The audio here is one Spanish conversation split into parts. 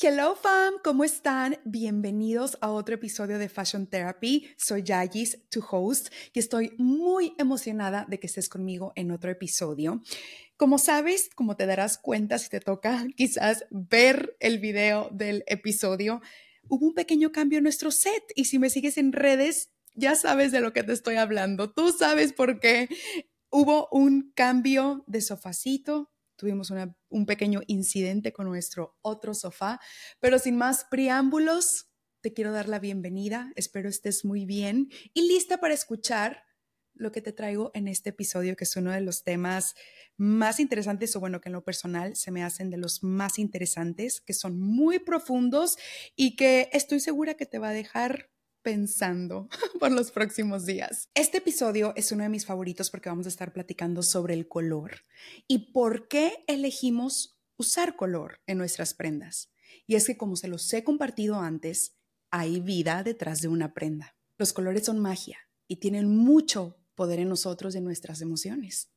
Hello fam, ¿cómo están? Bienvenidos a otro episodio de Fashion Therapy. Soy Yagis, tu host, y estoy muy emocionada de que estés conmigo en otro episodio. Como sabes, como te darás cuenta si te toca quizás ver el video del episodio, hubo un pequeño cambio en nuestro set y si me sigues en redes, ya sabes de lo que te estoy hablando. Tú sabes por qué hubo un cambio de sofacito, tuvimos un pequeño incidente con nuestro otro sofá, pero sin más preámbulos, te quiero dar la bienvenida, espero estés muy bien y lista para escuchar lo que te traigo en este episodio, que es uno de los temas más interesantes, o bueno, que en lo personal se me hacen de los más interesantes, que son muy profundos y que estoy segura que te va a dejar pensando por los próximos días. Este episodio es uno de mis favoritos porque vamos a estar platicando sobre el color y por qué elegimos usar color en nuestras prendas. Y es que como se los he compartido antes, hay vida detrás de una prenda. Los colores son magia y tienen mucho poder en nosotros y en nuestras emociones.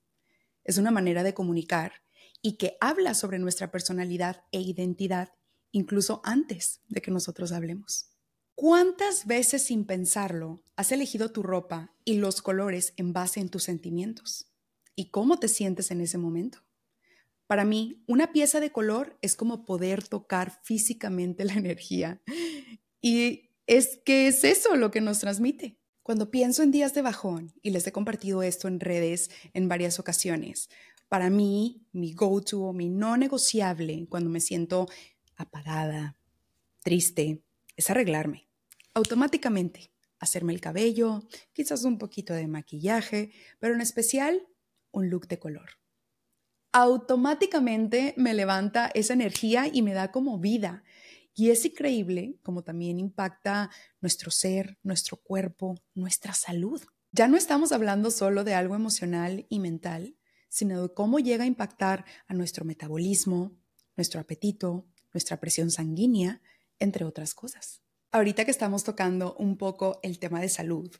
Es una manera de comunicar y que habla sobre nuestra personalidad e identidad incluso antes de que nosotros hablemos. ¿Cuántas veces sin pensarlo has elegido tu ropa y los colores en base en tus sentimientos? ¿Y cómo te sientes en ese momento? Para mí, una pieza de color es como poder tocar físicamente la energía. Y es que es eso lo que nos transmite. Cuando pienso en días de bajón, y les he compartido esto en redes en varias ocasiones, para mí, mi go-to mi no negociable cuando me siento apagada, triste, es arreglarme automáticamente hacerme el cabello, quizás un poquito de maquillaje, pero en especial un look de color. Automáticamente me levanta esa energía y me da como vida. Y es increíble como también impacta nuestro ser, nuestro cuerpo, nuestra salud. Ya no estamos hablando solo de algo emocional y mental, sino de cómo llega a impactar a nuestro metabolismo, nuestro apetito, nuestra presión sanguínea, entre otras cosas ahorita que estamos tocando un poco el tema de salud,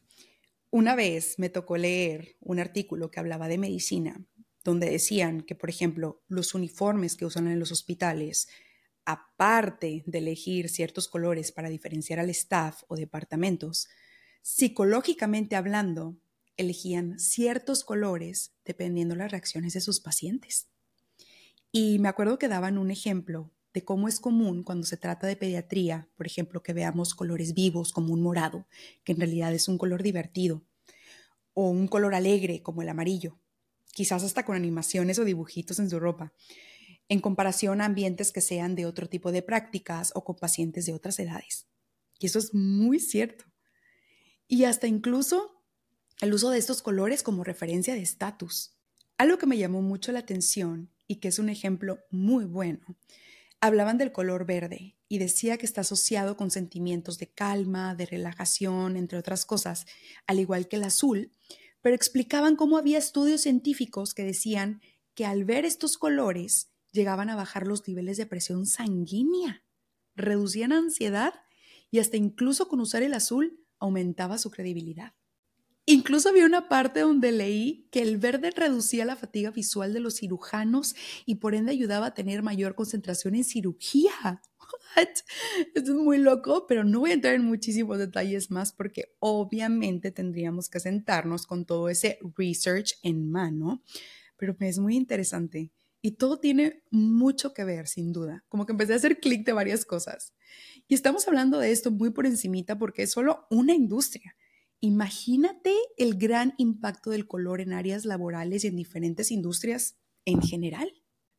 una vez me tocó leer un artículo que hablaba de medicina, donde decían que, por ejemplo, los uniformes que usan en los hospitales, aparte de elegir ciertos colores para diferenciar al staff o departamentos, psicológicamente hablando, elegían ciertos colores dependiendo las reacciones de sus pacientes. Y me acuerdo que daban un ejemplo de cómo es común cuando se trata de pediatría, por ejemplo, que veamos colores vivos como un morado, que en realidad es un color divertido, o un color alegre como el amarillo, quizás hasta con animaciones o dibujitos en su ropa, en comparación a ambientes que sean de otro tipo de prácticas o con pacientes de otras edades. Y eso es muy cierto. Y hasta incluso el uso de estos colores como referencia de estatus. Algo que me llamó mucho la atención y que es un ejemplo muy bueno hablaban del color verde y decía que está asociado con sentimientos de calma, de relajación, entre otras cosas, al igual que el azul, pero explicaban cómo había estudios científicos que decían que al ver estos colores llegaban a bajar los niveles de presión sanguínea, reducían ansiedad y hasta incluso con usar el azul aumentaba su credibilidad. Incluso había una parte donde leí que el verde reducía la fatiga visual de los cirujanos y por ende ayudaba a tener mayor concentración en cirugía. Esto es muy loco, pero no voy a entrar en muchísimos detalles más porque obviamente tendríamos que sentarnos con todo ese research en mano, pero es muy interesante y todo tiene mucho que ver, sin duda. Como que empecé a hacer clic de varias cosas. Y estamos hablando de esto muy por encimita porque es solo una industria Imagínate el gran impacto del color en áreas laborales y en diferentes industrias en general.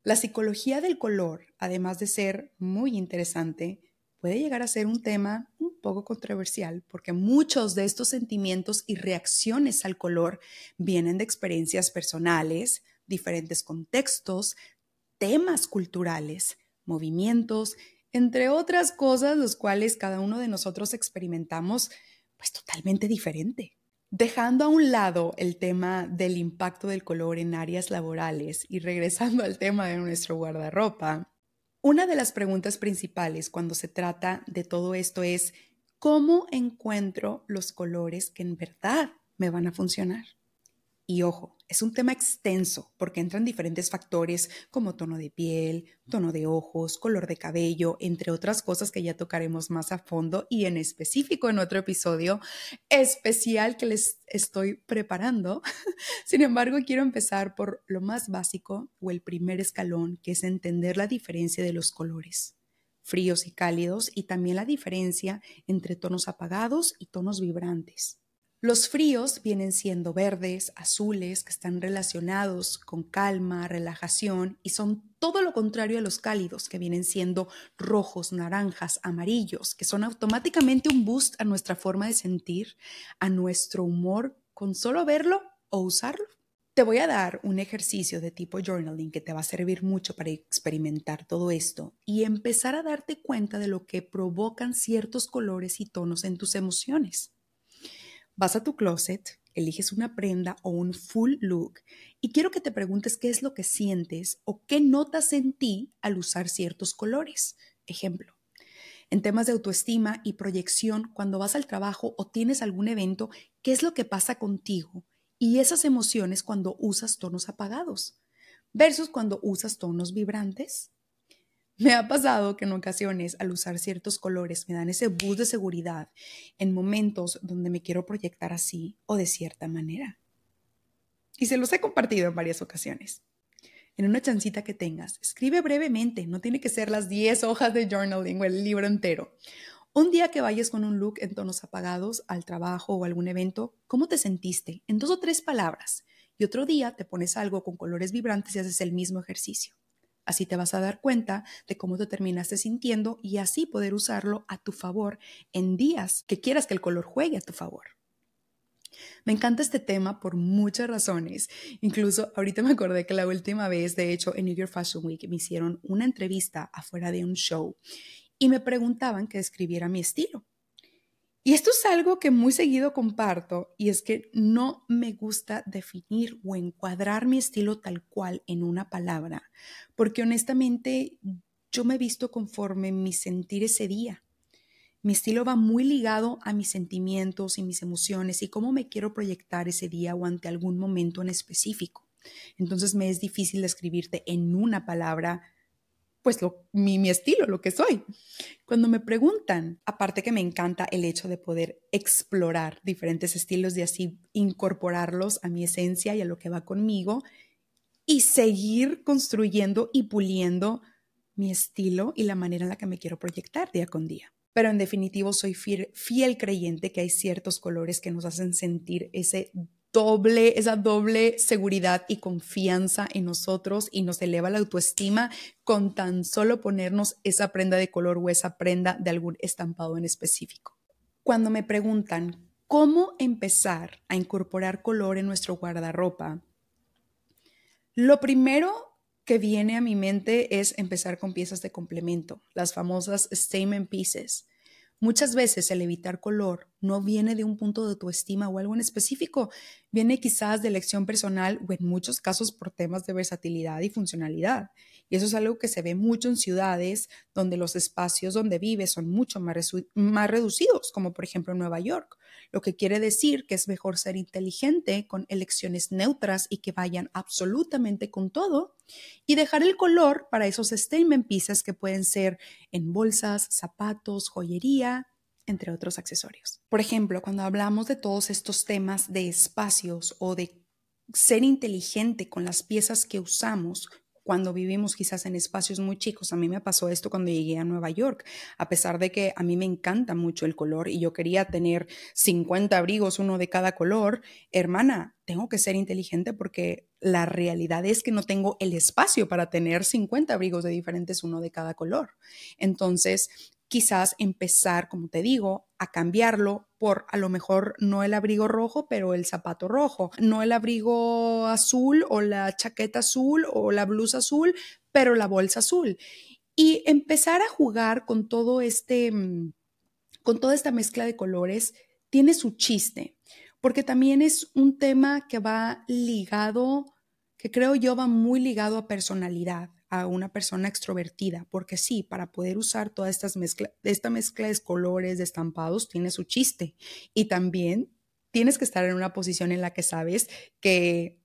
La psicología del color, además de ser muy interesante, puede llegar a ser un tema un poco controversial porque muchos de estos sentimientos y reacciones al color vienen de experiencias personales, diferentes contextos, temas culturales, movimientos, entre otras cosas, los cuales cada uno de nosotros experimentamos pues totalmente diferente. Dejando a un lado el tema del impacto del color en áreas laborales y regresando al tema de nuestro guardarropa, una de las preguntas principales cuando se trata de todo esto es, ¿cómo encuentro los colores que en verdad me van a funcionar? Y ojo, es un tema extenso porque entran diferentes factores como tono de piel, tono de ojos, color de cabello, entre otras cosas que ya tocaremos más a fondo y en específico en otro episodio especial que les estoy preparando. Sin embargo, quiero empezar por lo más básico o el primer escalón, que es entender la diferencia de los colores fríos y cálidos y también la diferencia entre tonos apagados y tonos vibrantes. Los fríos vienen siendo verdes, azules, que están relacionados con calma, relajación y son todo lo contrario a los cálidos, que vienen siendo rojos, naranjas, amarillos, que son automáticamente un boost a nuestra forma de sentir, a nuestro humor con solo verlo o usarlo. Te voy a dar un ejercicio de tipo journaling que te va a servir mucho para experimentar todo esto y empezar a darte cuenta de lo que provocan ciertos colores y tonos en tus emociones. Vas a tu closet, eliges una prenda o un full look y quiero que te preguntes qué es lo que sientes o qué notas en ti al usar ciertos colores. Ejemplo, en temas de autoestima y proyección, cuando vas al trabajo o tienes algún evento, ¿qué es lo que pasa contigo? Y esas emociones cuando usas tonos apagados versus cuando usas tonos vibrantes. Me ha pasado que en ocasiones al usar ciertos colores me dan ese boost de seguridad en momentos donde me quiero proyectar así o de cierta manera. Y se los he compartido en varias ocasiones. En una chancita que tengas, escribe brevemente, no tiene que ser las 10 hojas de journaling o el libro entero. Un día que vayas con un look en tonos apagados al trabajo o algún evento, ¿cómo te sentiste? En dos o tres palabras. Y otro día te pones algo con colores vibrantes y haces el mismo ejercicio. Así te vas a dar cuenta de cómo te terminaste sintiendo y así poder usarlo a tu favor en días que quieras que el color juegue a tu favor. Me encanta este tema por muchas razones. Incluso ahorita me acordé que la última vez, de hecho, en New York Fashion Week me hicieron una entrevista afuera de un show y me preguntaban que describiera mi estilo. Y esto es algo que muy seguido comparto y es que no me gusta definir o encuadrar mi estilo tal cual en una palabra, porque honestamente yo me he visto conforme mi sentir ese día. Mi estilo va muy ligado a mis sentimientos y mis emociones y cómo me quiero proyectar ese día o ante algún momento en específico. Entonces me es difícil describirte en una palabra pues mi, mi estilo, lo que soy. Cuando me preguntan, aparte que me encanta el hecho de poder explorar diferentes estilos y así incorporarlos a mi esencia y a lo que va conmigo y seguir construyendo y puliendo mi estilo y la manera en la que me quiero proyectar día con día. Pero en definitivo soy fiel, fiel creyente que hay ciertos colores que nos hacen sentir ese doble, esa doble seguridad y confianza en nosotros y nos eleva la autoestima con tan solo ponernos esa prenda de color o esa prenda de algún estampado en específico. Cuando me preguntan cómo empezar a incorporar color en nuestro guardarropa, lo primero que viene a mi mente es empezar con piezas de complemento, las famosas statement pieces. Muchas veces el evitar color no viene de un punto de autoestima o algo en específico, viene quizás de elección personal o en muchos casos por temas de versatilidad y funcionalidad. Y eso es algo que se ve mucho en ciudades donde los espacios donde vives son mucho más, más reducidos, como por ejemplo en Nueva York, lo que quiere decir que es mejor ser inteligente con elecciones neutras y que vayan absolutamente con todo y dejar el color para esos statement pieces que pueden ser en bolsas, zapatos, joyería, entre otros accesorios. Por ejemplo, cuando hablamos de todos estos temas de espacios o de ser inteligente con las piezas que usamos, cuando vivimos quizás en espacios muy chicos. A mí me pasó esto cuando llegué a Nueva York, a pesar de que a mí me encanta mucho el color y yo quería tener 50 abrigos, uno de cada color. Hermana, tengo que ser inteligente porque la realidad es que no tengo el espacio para tener 50 abrigos de diferentes, uno de cada color. Entonces, quizás empezar, como te digo, a cambiarlo por a lo mejor no el abrigo rojo, pero el zapato rojo, no el abrigo azul o la chaqueta azul o la blusa azul, pero la bolsa azul. Y empezar a jugar con todo este, mm, con toda esta mezcla de colores, tiene su chiste, porque también es un tema que va ligado, que creo yo va muy ligado a personalidad a una persona extrovertida, porque sí, para poder usar toda estas mezcla, esta mezcla de colores, de estampados, tiene su chiste y también tienes que estar en una posición en la que sabes que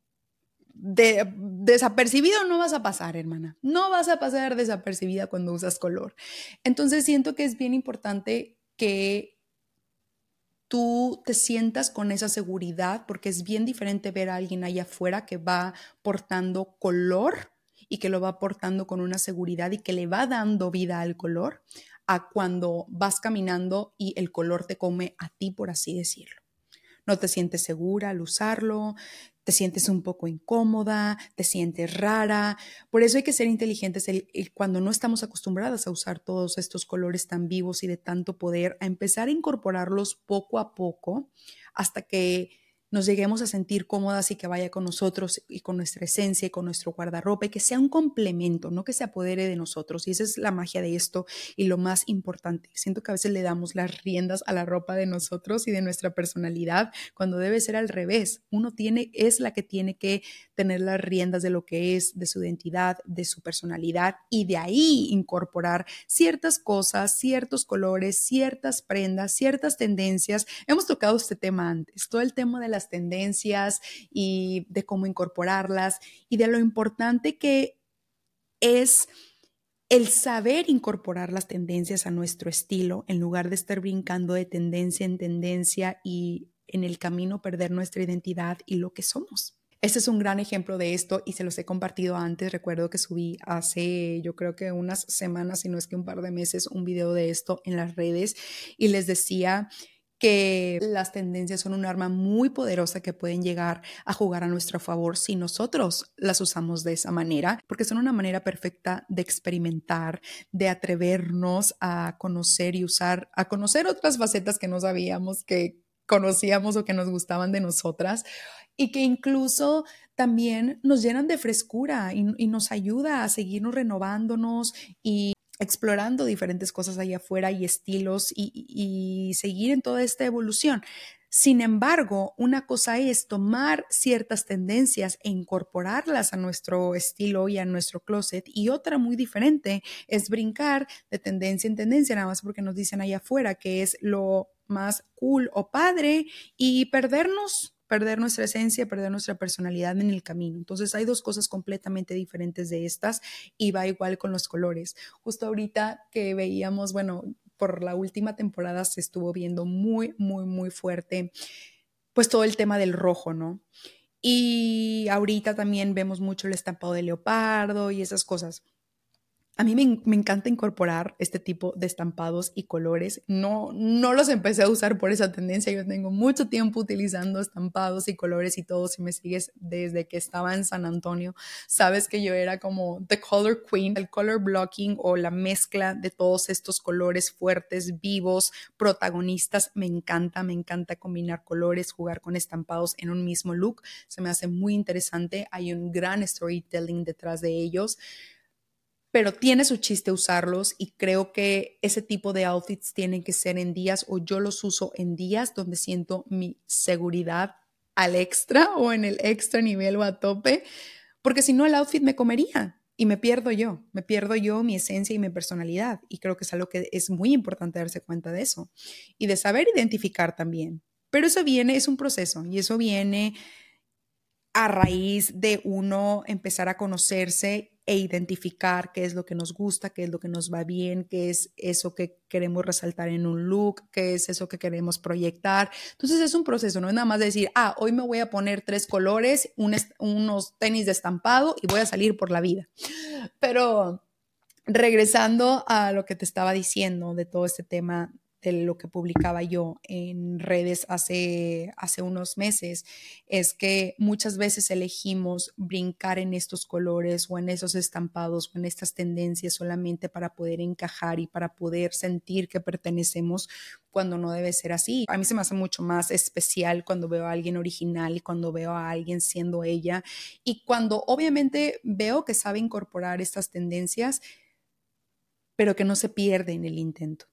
de, desapercibido no vas a pasar, hermana. No vas a pasar desapercibida cuando usas color. Entonces siento que es bien importante que tú te sientas con esa seguridad, porque es bien diferente ver a alguien allá afuera que va portando color y que lo va portando con una seguridad y que le va dando vida al color, a cuando vas caminando y el color te come a ti, por así decirlo. No te sientes segura al usarlo, te sientes un poco incómoda, te sientes rara. Por eso hay que ser inteligentes cuando no estamos acostumbradas a usar todos estos colores tan vivos y de tanto poder, a empezar a incorporarlos poco a poco hasta que nos lleguemos a sentir cómodas y que vaya con nosotros y con nuestra esencia y con nuestro guardarropa y que sea un complemento, no que se apodere de nosotros. Y esa es la magia de esto y lo más importante. Siento que a veces le damos las riendas a la ropa de nosotros y de nuestra personalidad cuando debe ser al revés. Uno tiene, es la que tiene que tener las riendas de lo que es, de su identidad, de su personalidad y de ahí incorporar ciertas cosas, ciertos colores, ciertas prendas, ciertas tendencias. Hemos tocado este tema antes, todo el tema de tendencias y de cómo incorporarlas y de lo importante que es el saber incorporar las tendencias a nuestro estilo en lugar de estar brincando de tendencia en tendencia y en el camino perder nuestra identidad y lo que somos. Este es un gran ejemplo de esto y se los he compartido antes. Recuerdo que subí hace, yo creo que unas semanas, si no es que un par de meses, un video de esto en las redes y les decía que las tendencias son un arma muy poderosa que pueden llegar a jugar a nuestro favor si nosotros las usamos de esa manera, porque son una manera perfecta de experimentar, de atrevernos a conocer y usar, a conocer otras facetas que no sabíamos que conocíamos o que nos gustaban de nosotras y que incluso también nos llenan de frescura y, y nos ayuda a seguirnos renovándonos y explorando diferentes cosas allá afuera y estilos y, seguir en toda esta evolución. Sin embargo, una cosa es tomar ciertas tendencias e incorporarlas a nuestro estilo y a nuestro closet y otra muy diferente es brincar de tendencia en tendencia, nada más porque nos dicen allá afuera que es lo más cool o padre y perdernos perder nuestra esencia, perder nuestra personalidad en el camino. Entonces hay dos cosas completamente diferentes de estas y va igual con los colores. Justo ahorita que veíamos, bueno, por la última temporada se estuvo viendo muy, muy, muy fuerte, pues todo el tema del rojo, ¿no? Y ahorita también vemos mucho el estampado de leopardo y esas cosas. A mí me, encanta incorporar este tipo de estampados y colores. No, no los empecé a usar por esa tendencia. Yo tengo mucho tiempo utilizando estampados y colores y todo. Si me sigues desde que estaba en San Antonio, sabes que yo era como the color queen, el color blocking o la mezcla de todos estos colores fuertes, vivos, protagonistas. Me encanta, me encanta combinar colores, jugar con estampados en un mismo look. Se me hace muy interesante. Hay un gran storytelling detrás de ellos pero tiene su chiste usarlos y creo que ese tipo de outfits tienen que ser en días o yo los uso en días donde siento mi seguridad al extra o en el extra nivel o a tope, porque si no el outfit me comería y me pierdo yo, me pierdo yo mi esencia y mi personalidad y creo que es algo que es muy importante darse cuenta de eso y de saber identificar también. Pero eso viene, es un proceso y eso viene a raíz de uno empezar a conocerse e identificar qué es lo que nos gusta, qué es lo que nos va bien, qué es eso que queremos resaltar en un look, qué es eso que queremos proyectar. Entonces es un proceso, no es nada más decir, ah, hoy me voy a poner tres colores, unos tenis de estampado y voy a salir por la vida. Pero regresando a lo que te estaba diciendo de todo este tema de lo que publicaba yo en redes hace, hace unos meses, es que muchas veces elegimos brincar en estos colores o en esos estampados o en estas tendencias solamente para poder encajar y para poder sentir que pertenecemos cuando no debe ser así. A mí se me hace mucho más especial cuando veo a alguien original cuando veo a alguien siendo ella y cuando obviamente veo que sabe incorporar estas tendencias, pero que no se pierde en el intento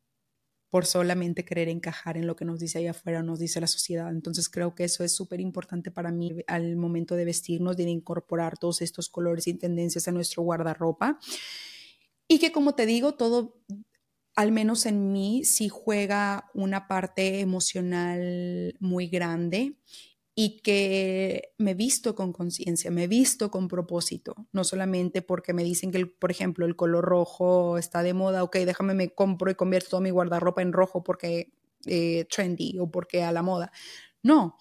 por solamente querer encajar en lo que nos dice allá afuera, nos dice la sociedad. Entonces creo que eso es súper importante para mí al momento de vestirnos, de incorporar todos estos colores y tendencias a nuestro guardarropa. Y que como te digo, todo al menos en mí, sí juega una parte emocional muy grande y que me visto con conciencia, me visto con propósito, no solamente porque me dicen que, por ejemplo, el color rojo está de moda, ok, déjame me compro y convierto todo mi guardarropa en rojo porque eh, trendy o porque a la moda. No,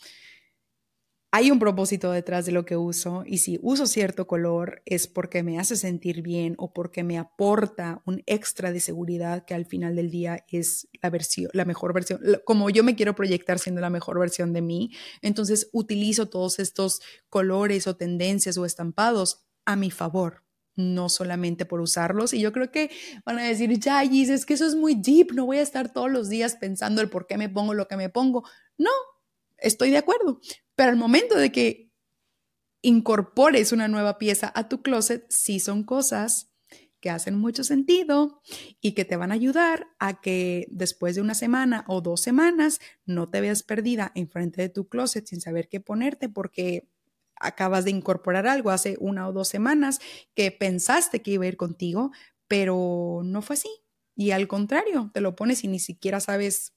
hay un propósito detrás de lo que uso y si uso cierto color es porque me hace sentir bien o porque me aporta un extra de seguridad que al final del día es la versión, la mejor versión, como yo me quiero proyectar siendo la mejor versión de mí, entonces utilizo todos estos colores o tendencias o estampados a mi favor, no solamente por usarlos. Y yo creo que van a decir, ya, es que eso es muy deep, no voy a estar todos los días pensando el por qué me pongo lo que me pongo. No, estoy de acuerdo, pero al momento de que incorpores una nueva pieza a tu closet, sí son cosas que hacen mucho sentido y que te van a ayudar a que después de una semana o dos semanas no te veas perdida enfrente de tu closet sin saber qué ponerte porque acabas de incorporar algo hace una o dos semanas que pensaste que iba a ir contigo, pero no fue así. Y al contrario, te lo pones y ni siquiera sabes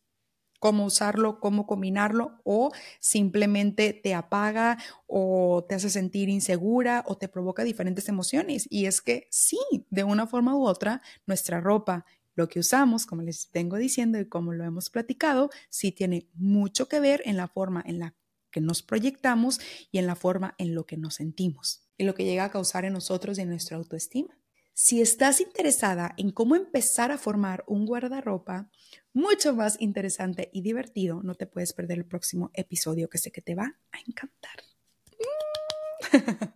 cómo usarlo, cómo combinarlo o simplemente te apaga o te hace sentir insegura o te provoca diferentes emociones. Y es que sí, de una forma u otra, nuestra ropa, lo que usamos, como les vengo diciendo y como lo hemos platicado, sí tiene mucho que ver en la forma en la que nos proyectamos y en la forma en lo que nos sentimos, en lo que llega a causar en nosotros y en nuestra autoestima. Si estás interesada en cómo empezar a formar un guardarropa mucho más interesante y divertido, no te puedes perder el próximo episodio que sé que te va a encantar.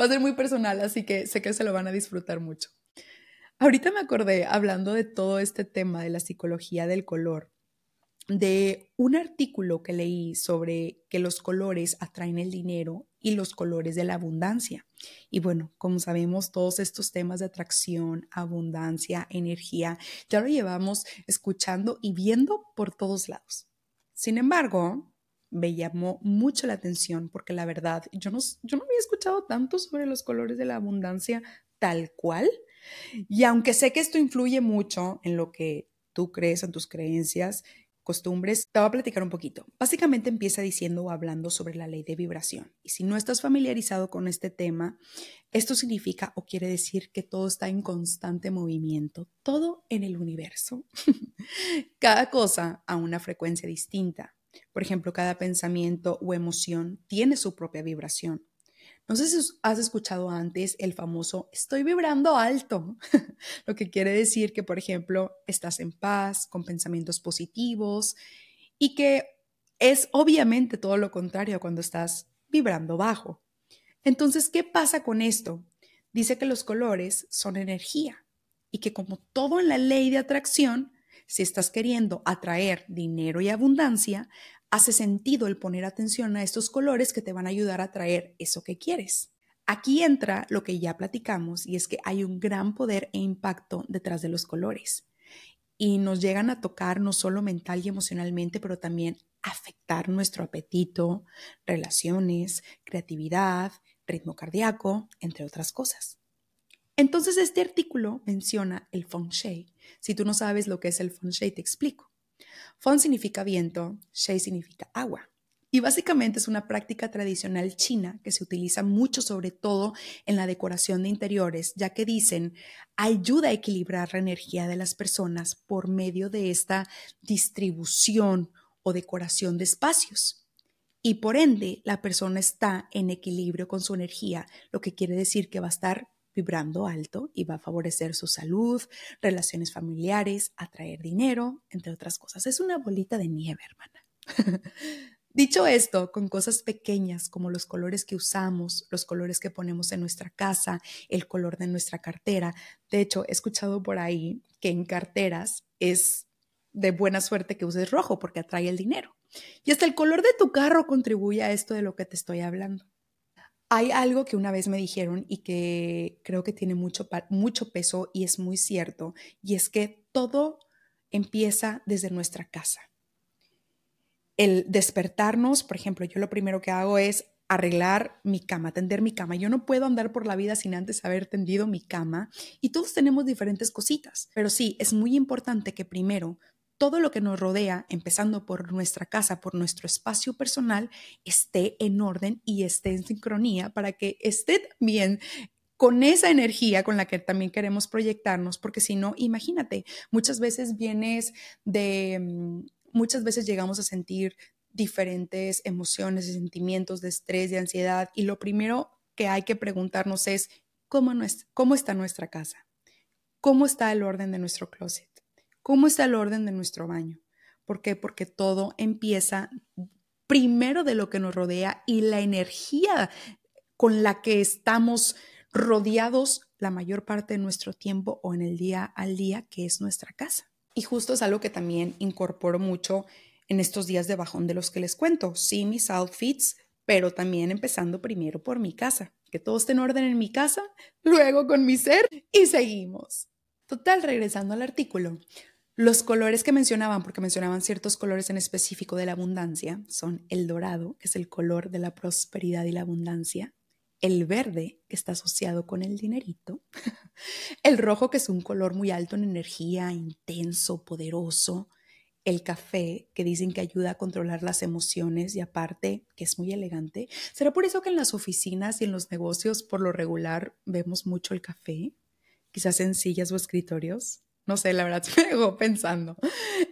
va a ser muy personal, así que sé que se lo van a disfrutar mucho. Ahorita me acordé, hablando de todo este tema de la psicología del color, de un artículo que leí sobre que los colores atraen el dinero y los colores de la abundancia. Y bueno, como sabemos, todos estos temas de atracción, abundancia, energía, ya lo llevamos escuchando y viendo por todos lados. Sin embargo, me llamó mucho la atención porque la verdad, yo no, yo no había escuchado tanto sobre los colores de la abundancia tal cual. Y aunque sé que esto influye mucho en lo que tú crees, en tus creencias, costumbres, te voy a platicar un poquito. Básicamente empieza diciendo o hablando sobre la ley de vibración. Y si no estás familiarizado con este tema, esto significa o quiere decir que todo está en constante movimiento, todo en el universo. cada cosa a una frecuencia distinta. Por ejemplo, cada pensamiento o emoción tiene su propia vibración. No sé si has escuchado antes el famoso estoy vibrando alto, lo que quiere decir que, por ejemplo, estás en paz, con pensamientos positivos y que es obviamente todo lo contrario cuando estás vibrando bajo. Entonces, ¿qué pasa con esto? Dice que los colores son energía y que como todo en la ley de atracción, si estás queriendo atraer dinero y abundancia, hace sentido el poner atención a estos colores que te van a ayudar a traer eso que quieres. Aquí entra lo que ya platicamos y es que hay un gran poder e impacto detrás de los colores y nos llegan a tocar no solo mental y emocionalmente, pero también afectar nuestro apetito, relaciones, creatividad, ritmo cardíaco, entre otras cosas. Entonces este artículo menciona el feng shui. Si tú no sabes lo que es el feng shui, te explico. Feng significa viento, Shui significa agua. Y básicamente es una práctica tradicional china que se utiliza mucho sobre todo en la decoración de interiores, ya que dicen ayuda a equilibrar la energía de las personas por medio de esta distribución o decoración de espacios. Y por ende, la persona está en equilibrio con su energía, lo que quiere decir que va a estar vibrando alto y va a favorecer su salud, relaciones familiares, atraer dinero, entre otras cosas. Es una bolita de nieve, hermana. Dicho esto, con cosas pequeñas como los colores que usamos, los colores que ponemos en nuestra casa, el color de nuestra cartera. De hecho, he escuchado por ahí que en carteras es de buena suerte que uses rojo porque atrae el dinero. Y hasta el color de tu carro contribuye a esto de lo que te estoy hablando. Hay algo que una vez me dijeron y que creo que tiene mucho, mucho peso y es muy cierto, y es que todo empieza desde nuestra casa. El despertarnos, por ejemplo, yo lo primero que hago es arreglar mi cama, tender mi cama. Yo no puedo andar por la vida sin antes haber tendido mi cama y todos tenemos diferentes cositas. Pero sí, es muy importante que primero todo lo que nos rodea, empezando por nuestra casa, por nuestro espacio personal, esté en orden y esté en sincronía para que esté bien con esa energía con la que también queremos proyectarnos, porque si no, imagínate, muchas veces vienes de, mm, muchas veces llegamos a sentir diferentes emociones y sentimientos de estrés, de ansiedad, y lo primero que hay que preguntarnos es, ¿cómo, ¿cómo está nuestra casa? ¿Cómo está el orden de nuestro closet? ¿Cómo está el orden de nuestro baño? ¿Por qué? Porque todo empieza primero de lo que nos rodea y la energía con la que estamos rodeados la mayor parte de nuestro tiempo o en el día al día, que es nuestra casa. Y justo es algo que también incorporo mucho en estos días de bajón de los que les cuento. Sí, mis outfits, pero también empezando primero por mi casa. Que todo esté en orden en mi casa, luego con mi ser y seguimos. Total, regresando al artículo. Los colores que mencionaban, porque mencionaban ciertos colores en específico de la abundancia, son el dorado, que es el color de la prosperidad y la abundancia, el verde, que está asociado con el dinerito, el rojo, que es un color muy alto en energía, intenso, poderoso, el café, que dicen que ayuda a controlar las emociones y aparte que es muy elegante. ¿Será por eso que en las oficinas y en los negocios por lo regular vemos mucho el café? Quizás en sillas o escritorios. No sé, la verdad me dejó pensando.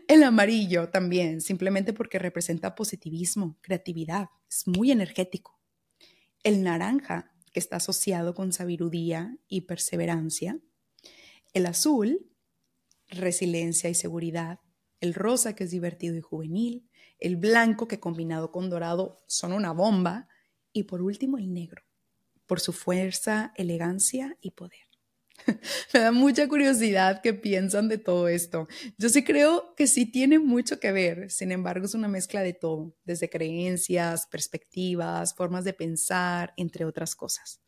El amarillo también, simplemente porque representa positivismo, creatividad, es muy energético. El naranja, que está asociado con sabiduría y perseverancia. El azul, resiliencia y seguridad el rosa que es divertido y juvenil, el blanco que combinado con dorado son una bomba y por último el negro, por su fuerza, elegancia y poder. Me da mucha curiosidad qué piensan de todo esto. Yo sí creo que sí tiene mucho que ver, sin embargo es una mezcla de todo, desde creencias, perspectivas, formas de pensar, entre otras cosas.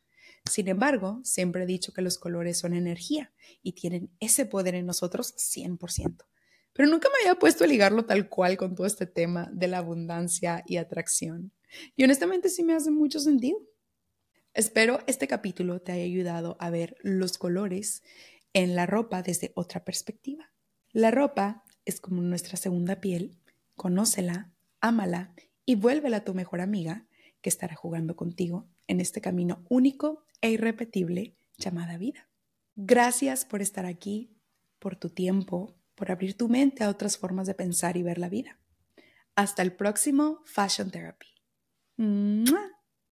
Sin embargo, siempre he dicho que los colores son energía y tienen ese poder en nosotros 100% pero nunca me había puesto a ligarlo tal cual con todo este tema de la abundancia y atracción. Y honestamente sí me hace mucho sentido. Espero este capítulo te haya ayudado a ver los colores en la ropa desde otra perspectiva. La ropa es como nuestra segunda piel, conócela, ámala y vuélvela tu mejor amiga que estará jugando contigo en este camino único e irrepetible llamada vida. Gracias por estar aquí, por tu tiempo, por abrir tu mente a otras formas de pensar y ver la vida. Hasta el próximo Fashion Therapy.